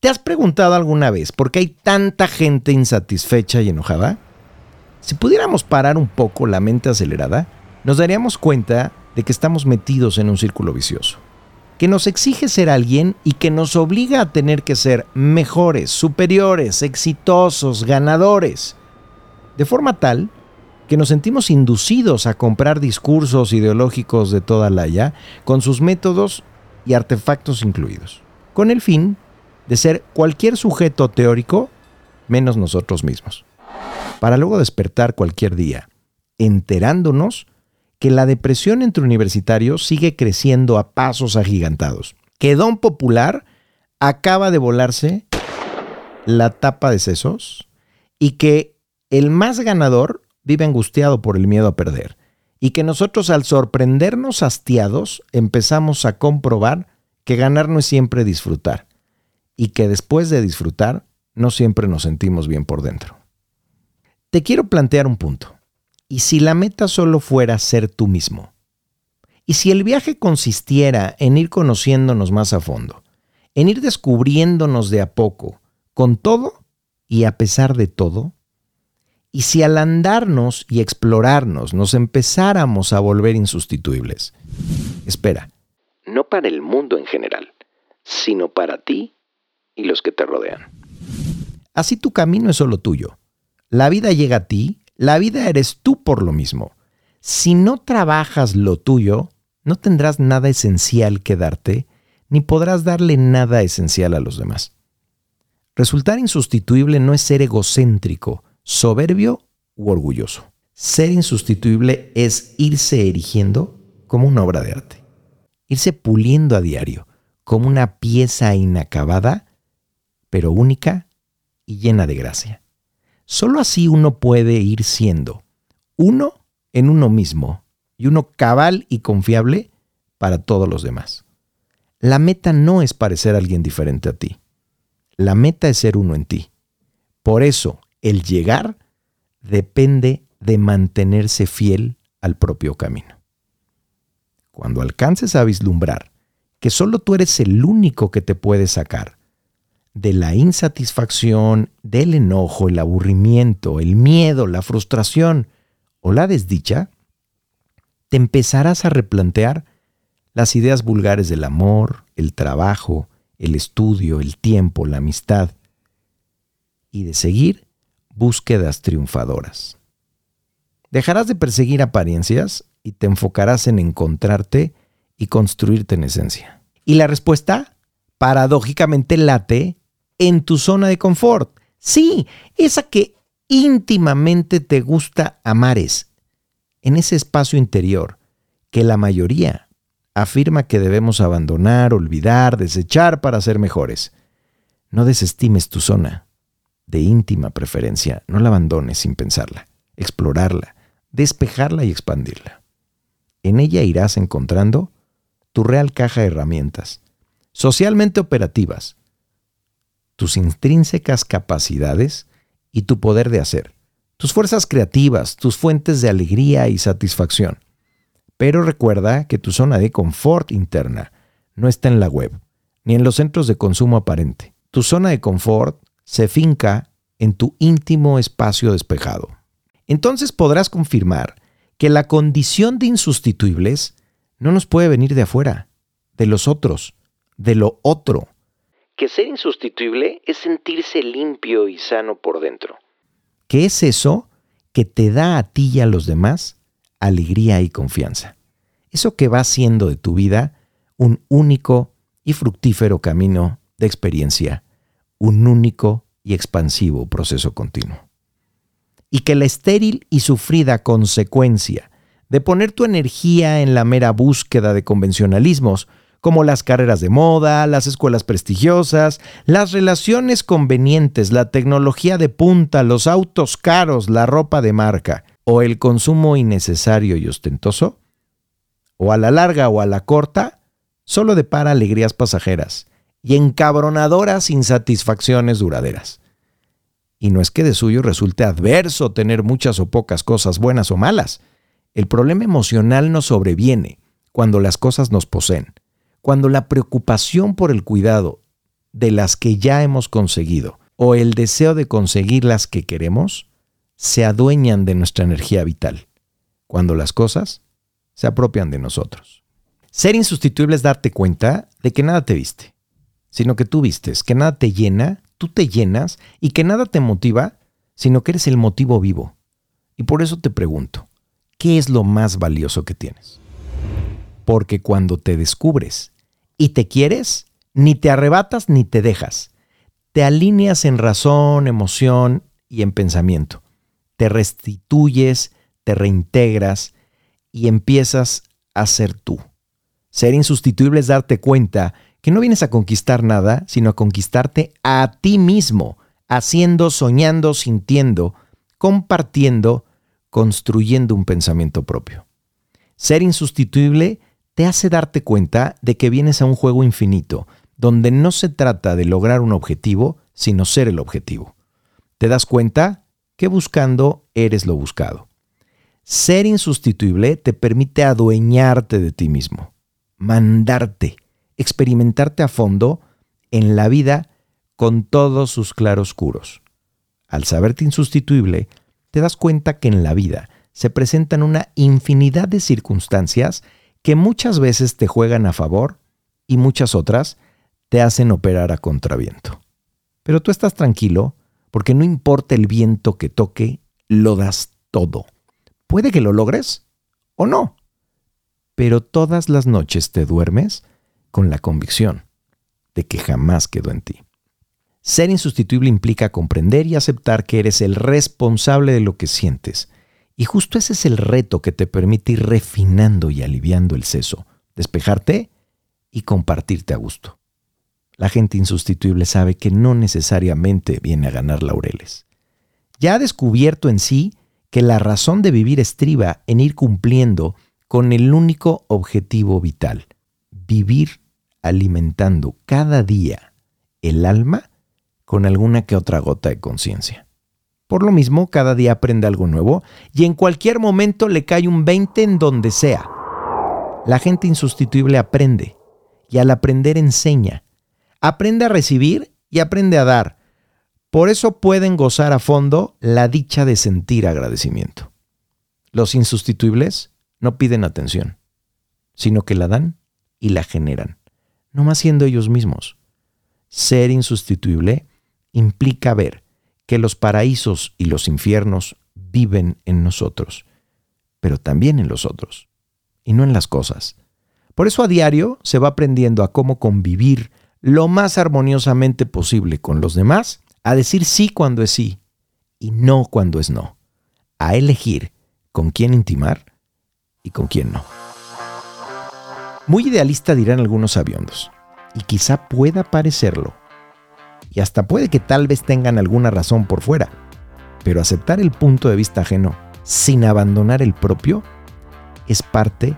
¿Te has preguntado alguna vez por qué hay tanta gente insatisfecha y enojada? Si pudiéramos parar un poco la mente acelerada, nos daríamos cuenta de que estamos metidos en un círculo vicioso, que nos exige ser alguien y que nos obliga a tener que ser mejores, superiores, exitosos, ganadores, de forma tal que nos sentimos inducidos a comprar discursos ideológicos de toda la ya, con sus métodos y artefactos incluidos, con el fin de ser cualquier sujeto teórico menos nosotros mismos, para luego despertar cualquier día, enterándonos que la depresión entre universitarios sigue creciendo a pasos agigantados, que Don Popular acaba de volarse la tapa de sesos y que el más ganador vive angustiado por el miedo a perder, y que nosotros al sorprendernos hastiados empezamos a comprobar que ganar no es siempre disfrutar, y que después de disfrutar no siempre nos sentimos bien por dentro. Te quiero plantear un punto. ¿Y si la meta solo fuera ser tú mismo? ¿Y si el viaje consistiera en ir conociéndonos más a fondo, en ir descubriéndonos de a poco, con todo y a pesar de todo? ¿Y si al andarnos y explorarnos nos empezáramos a volver insustituibles? Espera, no para el mundo en general, sino para ti y los que te rodean. Así tu camino es solo tuyo. La vida llega a ti, la vida eres tú por lo mismo. Si no trabajas lo tuyo, no tendrás nada esencial que darte, ni podrás darle nada esencial a los demás. Resultar insustituible no es ser egocéntrico, soberbio u orgulloso. Ser insustituible es irse erigiendo como una obra de arte, irse puliendo a diario como una pieza inacabada pero única y llena de gracia. Solo así uno puede ir siendo uno en uno mismo y uno cabal y confiable para todos los demás. La meta no es parecer alguien diferente a ti. La meta es ser uno en ti. Por eso, el llegar depende de mantenerse fiel al propio camino. Cuando alcances a vislumbrar que solo tú eres el único que te puede sacar de la insatisfacción, del enojo, el aburrimiento, el miedo, la frustración o la desdicha, te empezarás a replantear las ideas vulgares del amor, el trabajo, el estudio, el tiempo, la amistad, y de seguir búsquedas triunfadoras. Dejarás de perseguir apariencias y te enfocarás en encontrarte y construirte en esencia. Y la respuesta, paradójicamente, late en tu zona de confort. Sí, esa que íntimamente te gusta amares, en ese espacio interior que la mayoría afirma que debemos abandonar, olvidar, desechar para ser mejores. No desestimes tu zona de íntima preferencia, no la abandones sin pensarla, explorarla, despejarla y expandirla. En ella irás encontrando tu real caja de herramientas, socialmente operativas, tus intrínsecas capacidades y tu poder de hacer, tus fuerzas creativas, tus fuentes de alegría y satisfacción. Pero recuerda que tu zona de confort interna no está en la web, ni en los centros de consumo aparente. Tu zona de confort se finca en tu íntimo espacio despejado. Entonces podrás confirmar que la condición de insustituibles no nos puede venir de afuera, de los otros, de lo otro, que ser insustituible es sentirse limpio y sano por dentro. ¿Qué es eso que te da a ti y a los demás alegría y confianza? Eso que va haciendo de tu vida un único y fructífero camino de experiencia, un único y expansivo proceso continuo. Y que la estéril y sufrida consecuencia de poner tu energía en la mera búsqueda de convencionalismos como las carreras de moda, las escuelas prestigiosas, las relaciones convenientes, la tecnología de punta, los autos caros, la ropa de marca o el consumo innecesario y ostentoso, o a la larga o a la corta, solo depara alegrías pasajeras y encabronadoras insatisfacciones duraderas. Y no es que de suyo resulte adverso tener muchas o pocas cosas buenas o malas. El problema emocional nos sobreviene cuando las cosas nos poseen cuando la preocupación por el cuidado de las que ya hemos conseguido o el deseo de conseguir las que queremos se adueñan de nuestra energía vital, cuando las cosas se apropian de nosotros. Ser insustituible es darte cuenta de que nada te viste, sino que tú vistes, que nada te llena, tú te llenas y que nada te motiva, sino que eres el motivo vivo. Y por eso te pregunto, ¿qué es lo más valioso que tienes? Porque cuando te descubres y te quieres, ni te arrebatas ni te dejas. Te alineas en razón, emoción y en pensamiento. Te restituyes, te reintegras y empiezas a ser tú. Ser insustituible es darte cuenta que no vienes a conquistar nada, sino a conquistarte a ti mismo, haciendo, soñando, sintiendo, compartiendo, construyendo un pensamiento propio. Ser insustituible te hace darte cuenta de que vienes a un juego infinito, donde no se trata de lograr un objetivo, sino ser el objetivo. Te das cuenta que buscando eres lo buscado. Ser insustituible te permite adueñarte de ti mismo, mandarte, experimentarte a fondo en la vida con todos sus claroscuros. Al saberte insustituible, te das cuenta que en la vida se presentan una infinidad de circunstancias que muchas veces te juegan a favor y muchas otras te hacen operar a contraviento. Pero tú estás tranquilo porque no importa el viento que toque, lo das todo. Puede que lo logres o no, pero todas las noches te duermes con la convicción de que jamás quedó en ti. Ser insustituible implica comprender y aceptar que eres el responsable de lo que sientes. Y justo ese es el reto que te permite ir refinando y aliviando el seso, despejarte y compartirte a gusto. La gente insustituible sabe que no necesariamente viene a ganar laureles. Ya ha descubierto en sí que la razón de vivir estriba en ir cumpliendo con el único objetivo vital, vivir alimentando cada día el alma con alguna que otra gota de conciencia. Por lo mismo, cada día aprende algo nuevo y en cualquier momento le cae un 20 en donde sea. La gente insustituible aprende y al aprender enseña aprende a recibir y aprende a dar. Por eso pueden gozar a fondo la dicha de sentir agradecimiento. Los insustituibles no piden atención, sino que la dan y la generan, no más siendo ellos mismos. Ser insustituible implica ver que los paraísos y los infiernos viven en nosotros, pero también en los otros, y no en las cosas. Por eso a diario se va aprendiendo a cómo convivir lo más armoniosamente posible con los demás, a decir sí cuando es sí y no cuando es no, a elegir con quién intimar y con quién no. Muy idealista dirán algunos aviondos, y quizá pueda parecerlo, y hasta puede que tal vez tengan alguna razón por fuera, pero aceptar el punto de vista ajeno sin abandonar el propio es parte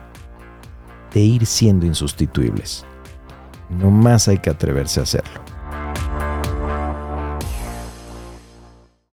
de ir siendo insustituibles. No más hay que atreverse a hacerlo.